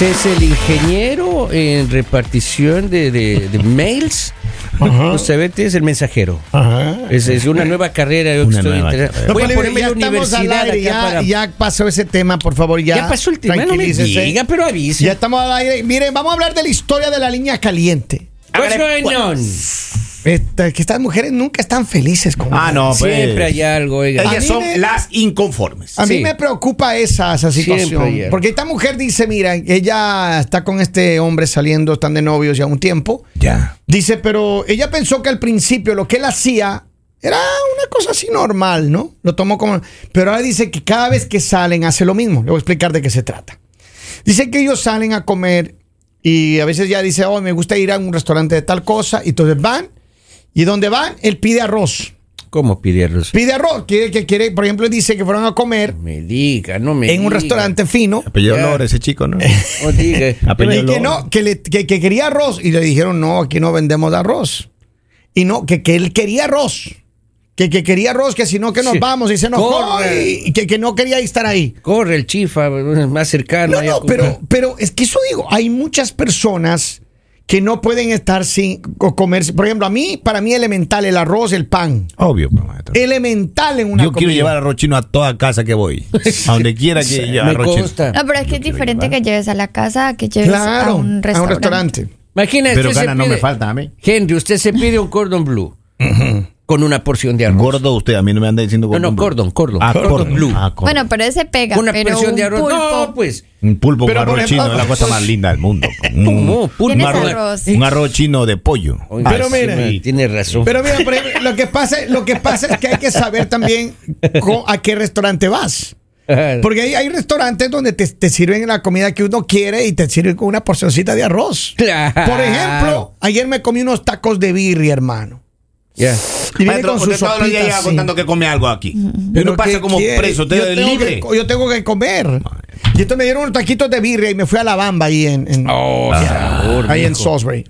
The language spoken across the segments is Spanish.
Ese es el ingeniero en repartición de, de- de mails. Usted es el mensajero. Ajá. Es, es una nueva carrera. yo Una estoy nueva interesado. carrera. Voy a Don Bolívar, ponerme ya la estamos al universidad aire, acá ya, para- ya pasó ese tema, por favor, ya. Ya pasó el tema, no me tranquilícese. diga, pero avise. Ya estamos al aire. Miren, vamos a hablar de la historia de la línea caliente. What's going on? Esta- que estas mujeres nunca están felices con Ah, no, pues. Siempre hay algo, oiga. Ellas son me- las inconformes. A mí Sí. me preocupa esa, esa situación. Porque esta mujer dice, mira, ella está con este hombre saliendo, están de novios ya un tiempo. Ya. Dice, pero ella pensó que al principio lo que él hacía era una cosa así normal, ¿no? Lo tomó como... Pero ahora dice que cada vez que salen hace lo mismo. Le voy a explicar de qué se trata. Dice que ellos salen a comer y a veces ya dice, oh, me gusta ir a un restaurante de tal cosa. Y entonces van y donde van, él pide arroz. ¿Cómo pide arroz? Pide arroz. Quiere que quiere, por ejemplo, dice que fueron a comer Me diga, no me en un restaurante fino. Apellido. Lore, ese chico, ¿no? No diga. Apellido que no, que, le- que- que quería arroz. Y le dijeron, no, aquí no vendemos arroz. Y no, que, que él quería arroz. Que, que quería arroz, que si no, que nos Sí. vamos. Y se enojó Corre. y, y que, que no quería estar ahí. Corre el chifa, más cercano. No, no, pero, pero es que eso digo, hay muchas personas que no pueden estar sin co- comer. Por ejemplo, a mí, para mí elemental el arroz, el pan. Obvio, pues, maestro. Elemental en una Yo quiero llevar arroz chino a toda casa que voy. A donde quiera que lleve me arroz chino. consta. No, pero es que es diferente que lleves a la casa a que lleves Claro, a un restaurante. Imagínese. Pero usted se ganas no me pide- falta a mí. Henry, usted se pide un cordon blue con una porción de arroz. Gordo usted, a mí no me anda diciendo No, gordo. no, cordon, cordon. Ah, Cordon cordon blue. Ah, cordon. Bueno, pero ese pega. Una pero porción de un arroz. pulpo- No, pues. Un pulpo Pero, con por arroz ejemplo, chino es la cosa más linda del mundo. Un, ¿Cómo? Pulpo. Tienes Un arroz- arroz. un arroz chino de pollo. Oiga, Pero sí, mira. ma, tiene razón. Pero mira, por ejemplo, lo que pasa, lo que pasa es que hay que saber también a qué restaurante vas. Porque hay, hay restaurantes donde te, te sirven la comida que uno quiere y te sirven con una porcioncita de arroz. Claro. Por ejemplo, ayer me comí unos tacos de birria, hermano. Ya. Y viene Maestro, con usted todos los días llega contando que come algo aquí. Pero Uno pasa ¿qué como quiere? preso, usted yo es tengo libre. que- yo tengo que comer. Y entonces me dieron unos taquitos de birria y me fui a la bamba ahí en, en- Oh, sabor, ahí en. Salisbury.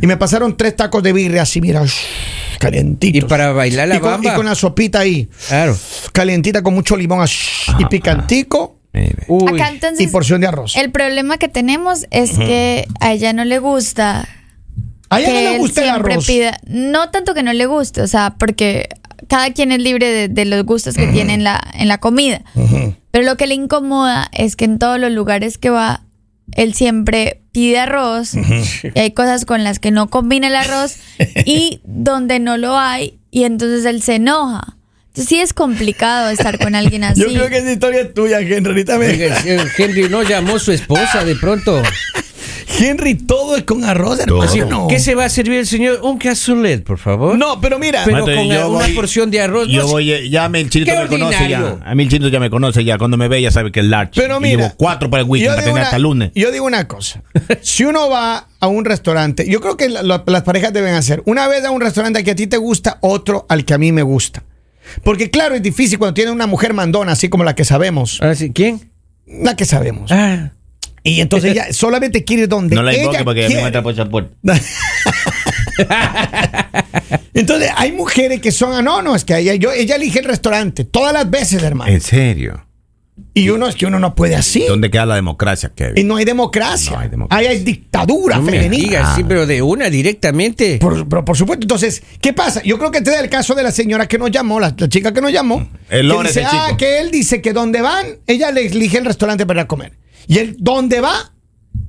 Y me pasaron tres tacos de birria así, mira, calientitos. Y para bailar la y con, bamba. y con la sopita ahí, Claro. calientita con mucho limón así, y picantico Mire. Uy. Acá y entonces, porción de arroz. el problema que tenemos es que a ella no le gusta A ella no que le él gusta el siempre arroz. pida, no tanto que no le guste, o sea, porque cada quien es libre de, de los gustos que tiene en la, en la comida. Pero lo que le incomoda es que en todos los lugares que va, él siempre pide arroz y hay cosas con las que no combina el arroz y donde no lo hay y entonces él se enoja. Entonces sí es complicado estar con alguien así. Yo creo que esa historia es tuya, Henry. Ahorita me- Henry no llamó a su esposa de pronto. Henry, todo es con arroz, hermano. ¿Qué se va a servir el señor? Un cazulet, por favor. No, pero mira. Pero con yo una voy- porción de arroz. Yo no, voy, eh, ya me, el chinito me conoce ya. A mí el chinito ya me conoce ya. Cuando me ve ya sabe que es large. Pero Y mira, llevo cuatro para el weekend para digo tener una- hasta lunes. Yo digo una cosa. Si uno va a un restaurante, yo creo que la- la- las parejas deben hacer una vez a un restaurante que a ti te gusta, otro al que a mí me gusta. Porque claro, es difícil cuando tiene una mujer mandona, así como la que sabemos. Ah, sí, ¿Quién? La que sabemos. Ah. Y entonces ella solamente quiere donde No la ella invoque porque ya me quiere. encuentra por esa puerta. Entonces hay mujeres que son, ah, no, no, es que ella, yo, ella elige el restaurante todas las veces, hermano. ¿En serio? Y uno es que uno no puede así. ¿Dónde queda la democracia, Y Kevin? no hay democracia. No hay democracia. Hay, hay dictadura No me femenina. digas, sí, pero de una directamente. Por, pero por supuesto, entonces, ¿qué pasa? Yo creo que este es el caso de la señora que nos llamó, la, la chica que nos llamó. El que dice, el ah, chico. que él dice que donde van, ella le elige el restaurante para ir a comer. Y él, donde va,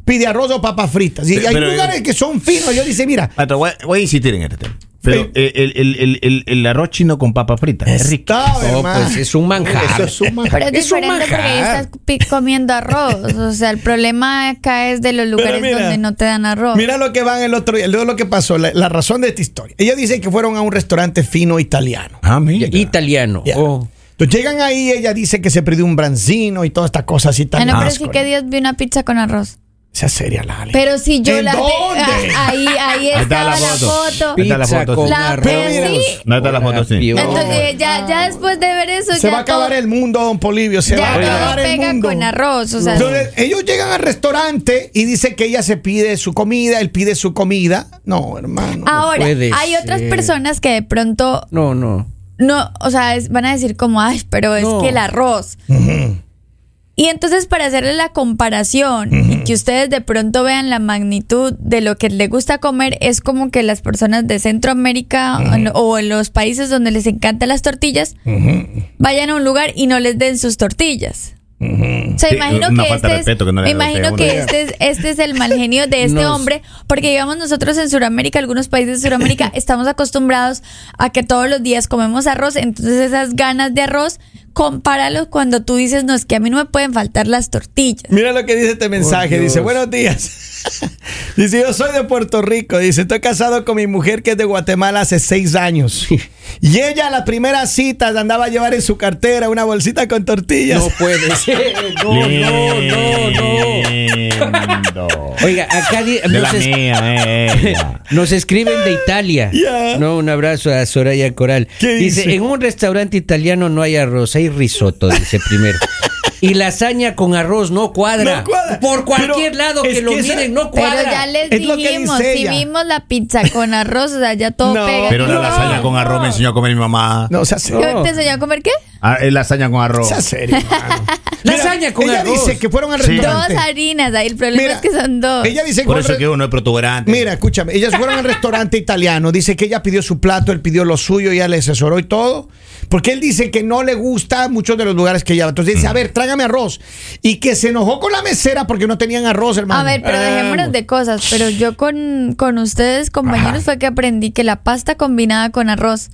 pide arroz o papas fritas. Y Pero- hay pero- lugares que son finos. Yo dice, mira, Maestro, voy, voy a insistir en este tema. Pero el, el- el- el- el arroz chino con papa frita es rico. Oh, pues es un manjar. Eso es un manjar. Pero es Es diferente porque estás comiendo arroz. O sea, el problema acá es de los lugares mira, donde no te dan arroz. Mira lo que van el otro día, luego lo que pasó, la, la razón de esta historia. Ella dice que fueron a un restaurante fino italiano. Ah, mira. Italiano. Ya. Oh. Entonces llegan ahí, ella dice que se perdió un brancino y todas estas cosas Ah, italianas. no, pero sí que Dios vio una pizza con arroz. Sea seria, Lali. Pero si yo ¿En la. dónde? Ah, ahí, ahí está estaba la la foto. foto. Ahí está la Pizza foto, con sí. La- arroz. pero sí. No está la foto, sí. Entonces, ya, ya después de ver eso, Se ya va a acabar todo, el mundo, don Polivio. Se ya va a todo acabar el pega mundo. con arroz. O sea, Entonces, ellos llegan al restaurante y dice que ella se pide su comida, él pide su comida. No, hermano. ahora, puede hay otras ser. personas que de pronto No, no. No, o sea, es- van a decir como, ay, pero es No. que el arroz. Y entonces para hacerle la comparación y que ustedes de pronto vean la magnitud de lo que les gusta comer, es como que las personas de Centroamérica o en los países donde les encantan las tortillas vayan a un lugar y no les den sus tortillas. O sea, Sí, imagino que este es, que no me imagino que este es, este es el mal genio de este Nos- hombre, porque digamos nosotros en Sudamérica, algunos países de Sudamérica, estamos acostumbrados a que todos los días comemos arroz, entonces esas ganas de arroz, compáralo cuando tú dices, no, es que a mí no me pueden faltar las tortillas. Mira lo que dice este mensaje. Dice, buenos días. dice, yo soy de Puerto Rico. Dice, estoy casado con mi mujer que es de Guatemala hace seis años. Y ella a la primera cita andaba a llevar en su cartera una bolsita con tortillas. No puede ser. No, no, no, no. Lindo. Oiga, acá De la nos, es- mía, nos escriben de Italia. Ya. No, un abrazo a Soraya Coral. ¿Qué dice? en un restaurante italiano no hay arroz, hay risotto, dice primero. Y lasaña con arroz no cuadra. No cuadra. Por cualquier Pero lado que lo que esa- miren, no Pero cuadra. ya les dijimos, si ella. vimos la pizza con arroz, o sea, ya todo No, pega. Pero la No, lasaña con arroz me enseñó a comer mi mamá. No, o sea. ¿Te enseñó a comer qué? Ah, lasaña con arroz. sea serio. Lasaña con ella arroz. dice que fueron al restaurante. Dos harinas, ahí el problema Mira, es que son dos. Ella dice que Por eso que uno es protuberante. Mira, escúchame, ellas fueron al restaurante italiano, dice que ella pidió su plato, él pidió lo suyo, ella le asesoró y todo, porque él dice que no le gusta muchos de los lugares que ella va. Entonces dice, a ver, trágame arroz. Y que se enojó con la mesera porque no tenían arroz, hermano. A ver, pero dejémonos de cosas. Pero yo con, con ustedes, compañeros, fue que aprendí que la pasta combinada con arroz.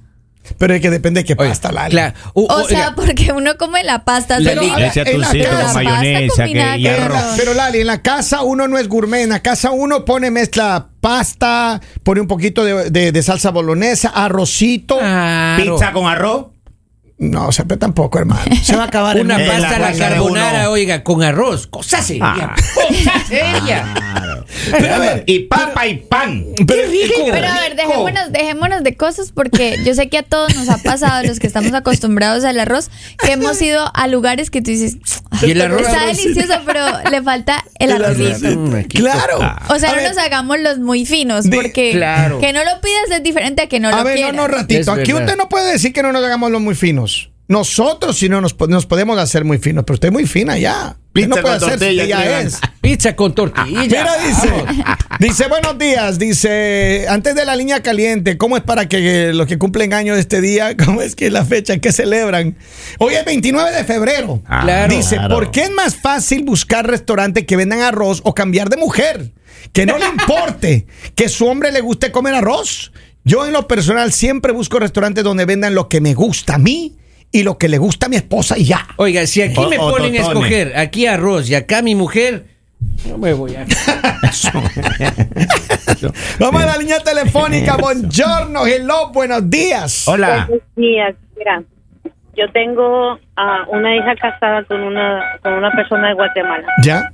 Pero es que depende de qué pasta, Lali. claro. O sea, porque uno come la pasta Pero, atuncito con mayonesa que, y arroz. Lali, en la casa uno no es gourmet, en la casa uno pone mezcla pasta, pone un poquito de, de- de salsa bolonesa, arrocito. claro. Pizza con arroz. No, pero tampoco, hermano. Se va a acabar el Una la pasta a la de carbonara, uno. oiga, con arroz. Cosa seria. Ah. Cosa seria. Pero a ver, Y papa y pan. pero- rico! Pero a ver, dejémonos, dejémonos de cosas porque yo sé que a todos nos ha pasado, los que estamos acostumbrados al arroz, que hemos ido a lugares que tú dices, Y el arroz. está delicioso, pero le falta el El arrocito. arrocito. Mm, Claro. O sea, A no ver, nos hagamos los muy finos, porque claro. que no lo pidas es diferente a que no A lo ver, quieras. no, no, ratito. Aquí usted no puede decir que no nos hagamos los muy finos. Nosotros sí no nos, nos podemos hacer muy finos, pero usted es muy fina ya. Pizza no puede con hacer, tortilla, creo. es. Pizza con tortilla. Mira, dice, dice, buenos días, dice, antes de la línea caliente, ¿cómo es para que los que cumplen años este día, cómo es que es la fecha que celebran? Hoy es 29 de febrero. Ah, Claro. Dice, claro. ¿por qué es más fácil buscar restaurantes que vendan arroz o cambiar de mujer? Que no le importe que su hombre le guste comer arroz. Yo en lo personal siempre busco restaurantes donde vendan lo que me gusta a mí y lo que le gusta a mi esposa y ya. Oiga, si aquí O- me o ponen a escoger, aquí arroz y acá mi mujer, no me voy a. Vamos a la línea telefónica. Buongiorno, hello, buenos días. Hola. Buenos días. Mira, yo tengo a una hija casada con una con una persona de Guatemala. ¿Ya?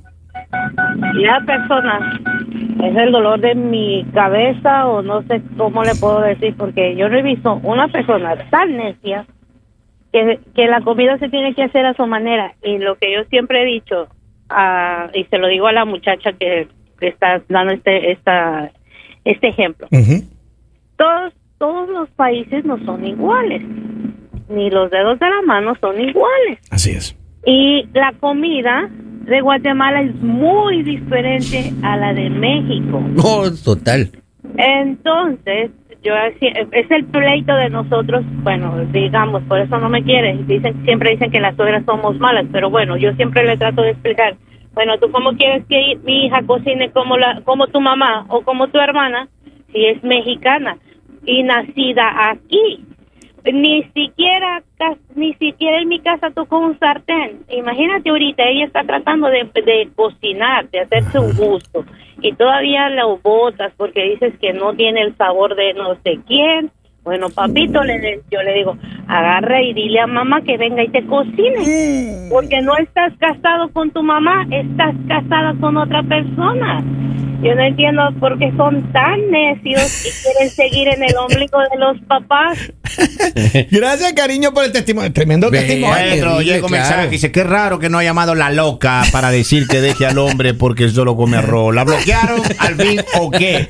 Y la persona es el dolor de mi cabeza o no sé cómo le puedo decir porque yo no he visto una persona tan necia que, que la comida se tiene que hacer a su manera. Y lo que yo siempre he dicho y se lo digo a la muchacha que, que está dando este esta este ejemplo. Todos todos los países no son iguales. Ni los dedos de la mano son iguales. Así es. y la comida de Guatemala es muy diferente a la de México. No, total. entonces yo es el pleito de nosotros bueno digamos por eso no me quieren dicen siempre dicen que las suegras somos malas pero bueno yo siempre le trato de explicar bueno tú cómo quieres que mi hija cocine como la como tu mamá o como tu hermana si es mexicana y nacida aquí ni siquiera ni siquiera en mi casa tocó un sartén. Imagínate ahorita ella está tratando de, de cocinar de hacerse un gusto. Y todavía lo botas porque dices que no tiene el sabor de no sé quién. Bueno papito le, yo le digo agarra y dile a mamá que venga y te cocine. Porque no estás casado con tu mamá estás casada con otra persona. Yo no entiendo por qué son tan necios y quieren seguir en el ombligo de los papás Gracias, cariño, por el testimonio. Tremendo Ve, testimonio. Mensaje claro. que dice, qué raro que no ha llamado la loca para decir que deje al hombre porque solo come arroz. ¿La bloquearon al fin o qué?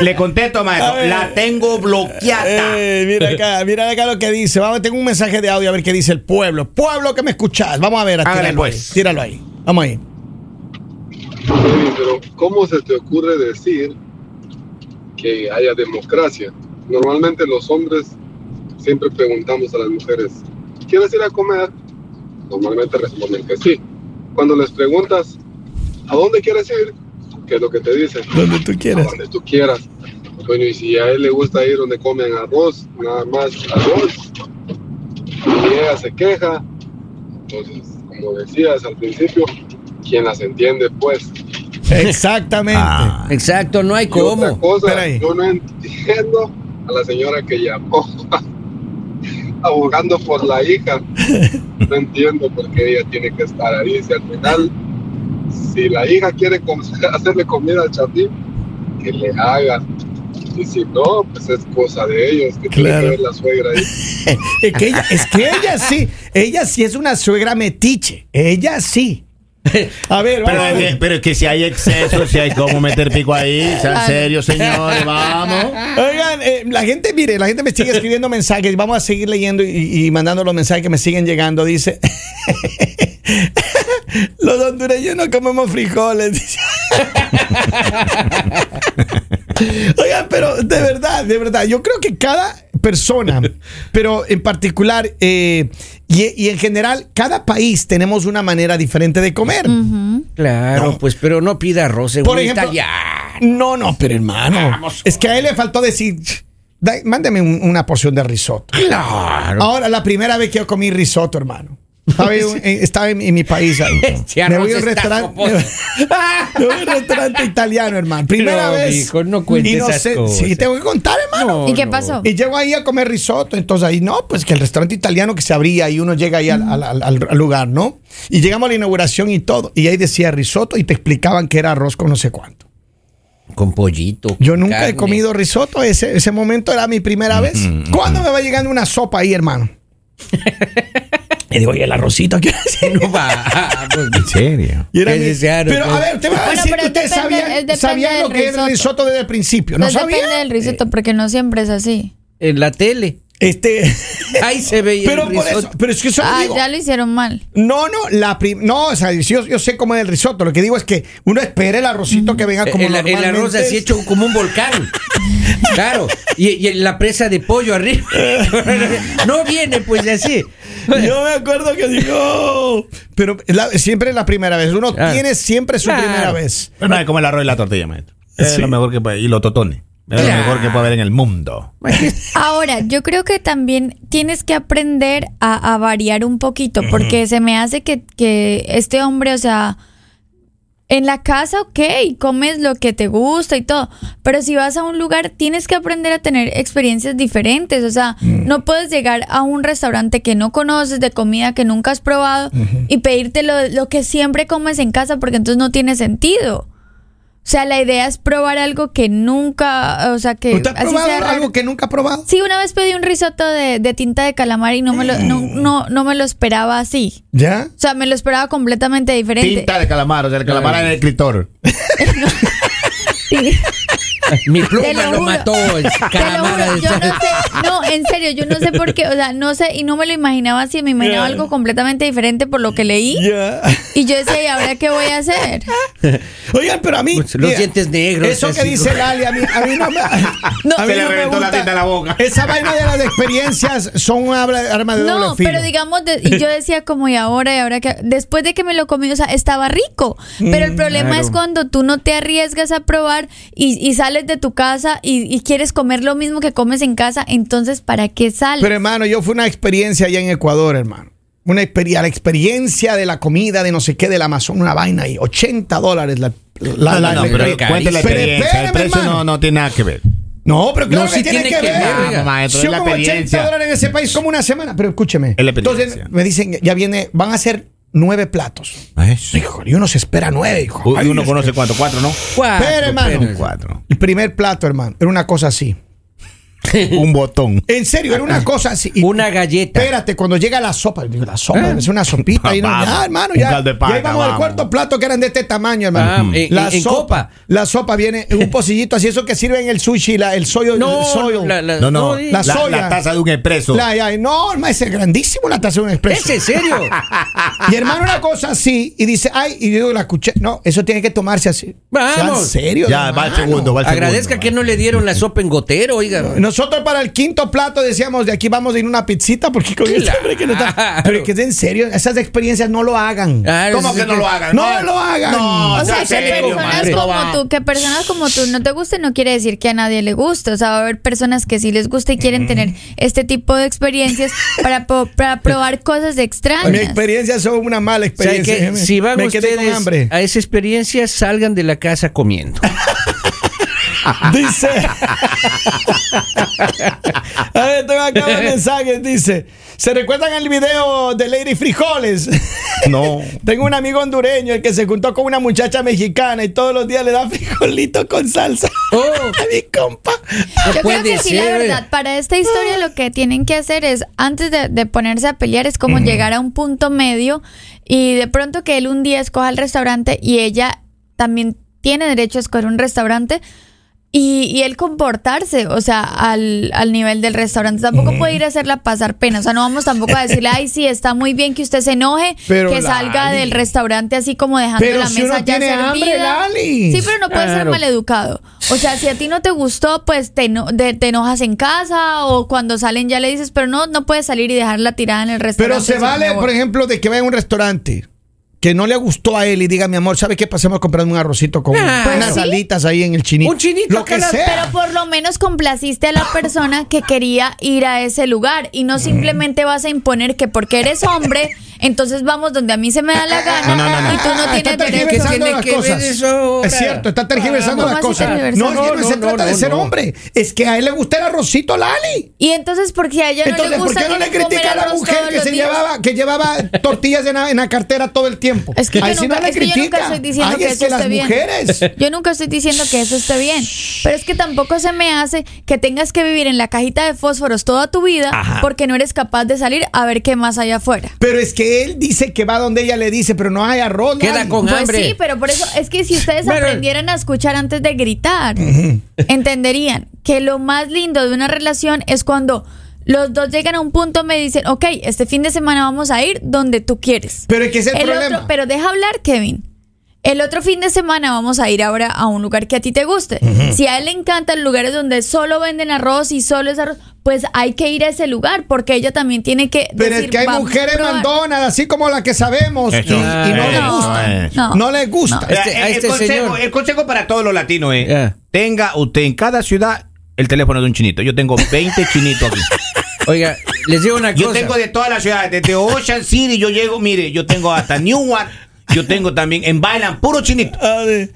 Le contesto, maestro, la tengo bloqueada. Eh, mira acá, mira acá lo que dice. Vamos, tengo un mensaje de audio a ver qué dice el pueblo. Pueblo que me escuchás. Vamos a ver, Hágale, tíralo pues. ahí. Tíralo ahí. Vamos ahí. Sí, pero ¿cómo se te ocurre decir que haya democracia? Normalmente los hombres siempre preguntamos a las mujeres, ¿quieres ir a comer? Normalmente responden que sí. Cuando les preguntas, ¿a dónde quieres ir? ¿Qué es lo que te dicen? Donde tú A quieras. donde tú quieras. Bueno, y si a él le gusta ir donde comen arroz, nada más arroz, y ella se queja, entonces, como decías al principio, ¿quién las entiende, pues? Exactamente. Ah. Exacto, no hay Y otra cómo. cosa, Espera ahí. yo no entiendo a la señora que llamó abogando por la hija. No entiendo por qué ella tiene que estar ahí. Si al final, si la hija quiere hacerle comida al chapín, que le haga. Y si no, pues es cosa de ellos, que tiene Claro. que ver la suegra ahí. Es que, ella, es que ella sí, ella sí es una suegra metiche. Ella sí. A ver, Pero vamos es, que, pero es que si hay exceso, si hay cómo meter pico ahí, sean serios, señores, vamos. Oigan, eh, la gente, mire, la gente me sigue escribiendo mensajes. Vamos a seguir leyendo y, y mandando los mensajes que me siguen llegando. Dice: Los hondureños no comemos frijoles. Oigan, pero de verdad, de verdad, yo creo que cada persona, pero en particular eh, y, y en general, cada país tenemos una manera diferente de comer. Claro, No. pues, pero no pida arroz, según Por ejemplo, italiano. no, no, pero hermano, Vamos es que a él le faltó decir, "Da- mándame un- una porción de risotto. Claro. Ahora, la primera vez que yo comí risotto, hermano. Estaba, en, en- estaba en, en mi país. ahí. Este me voy a un restaurante. me voy a un restaurante italiano, hermano. Primera No, vez. mijo, no cuente y no esas sé, cosas. Sí, tengo que contar, hermano. No, ¿Y qué no. pasó? Y llego ahí a comer risotto. Entonces ahí, no, pues que el restaurante italiano que se abría y uno llega ahí al, al- al- al lugar, ¿no? Y llegamos a la inauguración y todo. Y ahí decía risotto y te explicaban que era arroz con no sé cuánto. Con pollito. Yo nunca he comido risotto. Ese, ese momento era mi primera vez. ¿Cuándo me va llegando una sopa ahí, hermano? Y digo, ¿y el arrocito qué hace? No va. pues, ¿En serio? Y era ¿Qué mi- pero a ver, te voy a Bueno, decir pero que ustedes sabían, lo que era el risotto. desde el principio. ¿No Pues sabían? depende del risotto, porque no siempre es así. En la tele. Este, Ahí se veía pero el por eso, pero es que eso Ah, digo. ya lo hicieron mal. No, no, la prim- no, o sea, yo, yo sé cómo es el risotto. Lo que digo es que uno espera el arrocito que venga como el, el normalmente arroz así hecho como un volcán. claro. Y, y la presa de pollo arriba. no viene pues así. Yo me acuerdo que digo, pero la- siempre es la primera vez. Uno tiene siempre su Claro. primera vez. Pero no es como el arroz y la tortilla, maestro. Es Sí. lo mejor que puede. Y los totones. Es lo mejor que puede haber en el mundo. Ahora, yo creo que también tienes que aprender a, a variar un poquito, porque se me hace que, que este hombre, o sea, en la casa, ok, comes lo que te gusta y todo, pero si vas a un lugar, tienes que aprender a tener experiencias diferentes, o sea, no puedes llegar a un restaurante que no conoces, de comida que nunca has probado, y pedirte lo, lo que siempre comes en casa, porque entonces no tiene sentido. O sea, la idea es probar algo que nunca, o sea, que... ¿Usted ha así probado raro. algo que nunca ha probado? Sí, una vez pedí un risotto de, de tinta de calamar y no me lo, no, no, no me lo esperaba así. ¿Ya? O sea, me lo esperaba completamente diferente. Tinta de calamar, o sea, el calamar en el escritor. Mi pluma lo lo, mató. El Te lo calamara juro, de yo no sé, no, en serio, yo no sé por qué, o sea, no sé, y no me lo imaginaba así, me imaginaba algo completamente diferente por lo que leí, y yo decía, ¿y ahora qué voy a hacer? Oigan, pero a mí. Pues, los dientes negros, Eso que dice Lali, a mí, a mí no me. No. a mí Se le no reventó la tinta en la boca. Esa vaina de las experiencias son un habla- arma de doble No, filo. pero digamos, de- y yo decía como, ¿y ahora? ¿Y ahora que Después de que me lo comí, o sea, estaba rico. Pero el problema claro. es cuando tú no te arriesgas a probar y, y sales de tu casa y, y quieres comer lo mismo que comes en casa, entonces, ¿para qué sales? Pero hermano, yo fui una experiencia allá en Ecuador, hermano. Una experiencia, la experiencia de la comida de no sé qué del Amazon, una vaina ahí, 80 dólares la, la- No, la- no, la- pero carísimo. cuente la Pero experiencia. espérame, el precio hermano. no, no tiene nada que ver. No, pero claro No, que sí tiene, tiene que que ver. maestro, Si yo como 80 experiencia. dólares en ese país como una semana, pero escúcheme. Entonces me dicen, ya viene, van a ser nueve platos. Eso. Hijo, y uno se espera nueve, hijo. Ay, uno conoce cuánto, cuatro, ¿no? Cuatro, Espera, hermano. pero- Cuatro. El primer plato, hermano, era una cosa así. Un botón. En serio, era una cosa así. Y- Una galleta. Espérate, cuando llega la sopa, digo, la sopa, ¿Eh? debe ser una sopita. Y no, ya, hermano, ya. caldo de pata, y ahí vamos al cuarto plato que eran de este tamaño, hermano. Ah, en- la en sopa. La sopa viene en un pocillito así, eso que sirve en el sushi, la, el soyo. No, el soyo. la- la- No, no, la la, soya. la taza de un expreso. La- ya, no, hermano, ese es grandísimo la taza de un expreso. ¿Es en serio? Y hermano, una cosa así, y dice, ay, y yo digo, la escuché. No, eso tiene que tomarse así. Vamos. O sea, ¿En serio? ya, va al segundo, va al Agradezca segundo. que no le dieron la sopa en gotero, oiga. Nosotros para el quinto plato decíamos, de aquí vamos a ir una pizzita, porque con este hombre que no está. Pero que es en serio, esas experiencias no lo hagan. Claro, ¿Cómo sí, que no lo hagan? No lo hagan. No, O sea, que serio, personas madre. como tú, que personas como tú no te gusten no quiere decir que a nadie le guste. O sea, va a haber personas que sí les gusta y quieren tener este tipo de experiencias para, para probar cosas Mi extrañas. experiencia son una mala O sea, experiencia. que si van ustedes hambre. a esa experiencia, salgan de la casa comiendo. Dice. a ver, tengo acá un mensaje. Dice: ¿Se recuerdan el video de Lady Frijoles? No. Tengo un amigo hondureño el que se juntó con una muchacha mexicana y todos los días le da frijolito con salsa. Oh. a mi compa. No Yo creo puede que sí, la verdad, para esta historia lo que tienen que hacer es, antes de, de ponerse a pelear, es como llegar a un punto medio y de pronto que él un día escoja el restaurante y ella también tiene derecho a escoger un restaurante y, y él comportarse, o sea, al, al nivel del restaurante. Tampoco puede ir a hacerla pasar pena, o sea, no vamos tampoco a decirle, ay, sí, está muy bien que usted se enoje, Pero, que salga del restaurante así como dejando Pero la si mesa uno ya tiene servida. hambre, Lali. Sí, pero no puede ser Claro. maleducado. O sea, si a ti no te gustó, pues te, eno- de- te enojas en casa o cuando salen ya le dices, pero no, no puedes salir y dejarla tirada en el Pero restaurante. se decir, vale, por ejemplo, de que vaya a un restaurante que no le gustó a él y diga, mi amor, ¿sabe qué? Pasemos a comprar un arrocito con Ah, unas sí. alitas ahí en el chinito. Un chinito Lo que sea. Pero por lo menos complaciste a la persona que quería ir a ese lugar y no simplemente vas a imponer que porque eres hombre, entonces vamos donde a mí se me da la gana No, no, no, no. y tú no Ah, tienes está derecho. tergiversando tiene las que ver cosas. eso ahora? Es cierto, está tergiversando ¿Cómo las cosas. No, no, No, se no, trata no, de ser hombre. Es que a él le gusta el arrocito, Lali. Y entonces porque a ella no Entonces, le ¿por gusta qué no le critica a la mujer que se días? llevaba, que llevaba tortillas en la, en la cartera todo el tiempo? Es que yo nunca- no le es que yo nunca critica. estoy diciendo Ay, que es eso que las esté bien. mujeres. Yo nunca estoy diciendo que eso esté bien, pero es que tampoco se me hace que tengas que vivir en la cajita de fósforos toda tu vida porque no eres capaz de salir a ver qué más hay afuera. Pero es que él dice que va donde ella le dice, pero no hay arroz. Queda con Pues hambre. sí, pero por eso es que si ustedes Pero- aprendieran a escuchar antes de gritar, entenderían que lo más lindo de una relación es cuando los dos llegan a un punto me dicen, ok, este fin de semana vamos a ir donde tú quieres. Pero es que es el, El problema. otro, pero deja hablar, Kevin. El otro fin de semana vamos a ir ahora a un lugar que a ti te guste. Si a él le encantan lugares donde solo venden arroz y solo es arroz, pues hay que ir a ese lugar porque ella también tiene que. Pero decir, es que hay "Vamos a mujeres probar". mandonas, así como la que sabemos, y, Eso. y no les No, gusta. No, les gusta. No. Este- Eh, el, este consejo, señor. el consejo para todos los latinos es: Ya. tenga usted en cada ciudad el teléfono de un chinito. Yo tengo 20 chinitos aquí. Oiga, les digo una Yo cosa. tengo de todas las ciudades, desde Ocean City, yo llego, mire, yo tengo hasta Newark, yo tengo también en Bailan, puro chinito.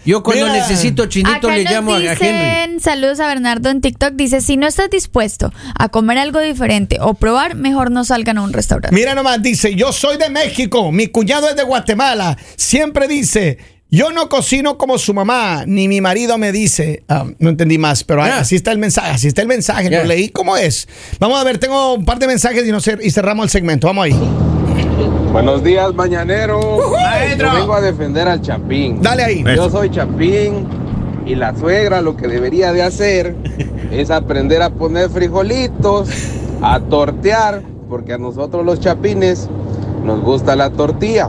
Yo cuando Mira. necesito chinito Acá le nos llamo a- a Henry. dicen, saludos a Bernardo en TikTok, dice, si no estás dispuesto a comer algo diferente o probar, mejor no salgan a un restaurante. Mira nomás, dice, yo soy de México, mi cuñado es de Guatemala. Siempre dice, yo no cocino como su mamá, ni mi marido me dice. Ah, no entendí más, pero Ya. así está el mensaje, así está el mensaje, Ya. lo leí como es. Vamos a ver, tengo un par de mensajes y, no cer- y cerramos el segmento. Vamos ahí. Buenos días, mañanero. Maestro. Yo vengo a defender al Chapín. Dale ahí. Yo soy Chapín y la suegra lo que debería de hacer es aprender a poner frijolitos, a tortear, porque a nosotros los chapines nos gusta la tortilla.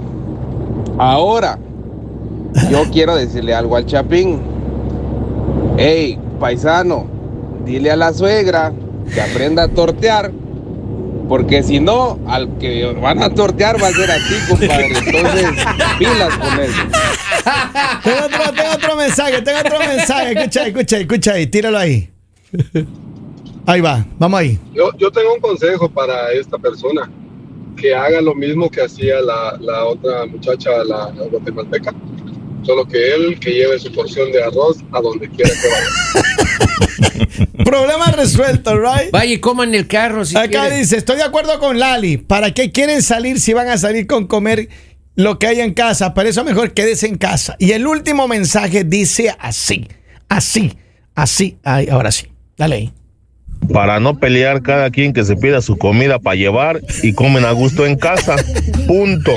Ahora, yo quiero decirle algo al Chapín. Hey, paisano, dile a la suegra que aprenda a tortear. Porque si no, al que van a tortear va a ser a ti, compadre. Entonces, pilas con eso. Tengo otro, tengo otro mensaje, tengo otro mensaje. Escucha ahí, escucha ahí, escucha ahí, tíralo ahí. Ahí va, vamos ahí. Yo, yo tengo un consejo para esta persona, que haga lo mismo que hacía la, la otra muchacha, la, la guatemalteca. Solo que él que lleve su porción de arroz a donde quiera que vaya. Problema resuelto, right? Vaya y coman el carro si Acá quieren. dice, estoy de acuerdo con Lali. ¿Para qué quieren salir si van a salir con comer lo que hay en casa? Para eso mejor quédese en casa. Y el último mensaje dice así, así, así. Ay, ahora sí. Dale ahí. Para no pelear cada quien que se pida su comida para llevar y comen a gusto en casa. Punto.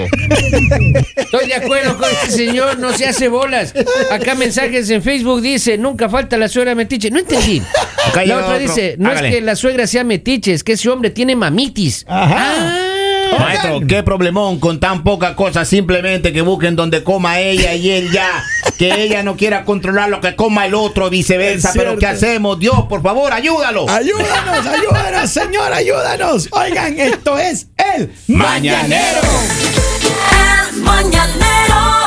Estoy de acuerdo con este señor, no se hace bolas. Acá mensajes en Facebook dice, nunca falta la suegra metiche. No entendí. Acá La otra otro. dice, no Hágale. es que la suegra sea metiche, es que ese hombre tiene mamitis. Ajá. Ah. Maestro, qué problemón con tan poca cosa, simplemente que busquen donde coma ella y él ya, que ella no quiera controlar lo que coma el otro, viceversa, pero ¿qué hacemos? Dios, por favor, ayúdalo. Ayúdanos, ayúdanos, señor, ayúdanos. Oigan, esto es el Mañanero. El mañanero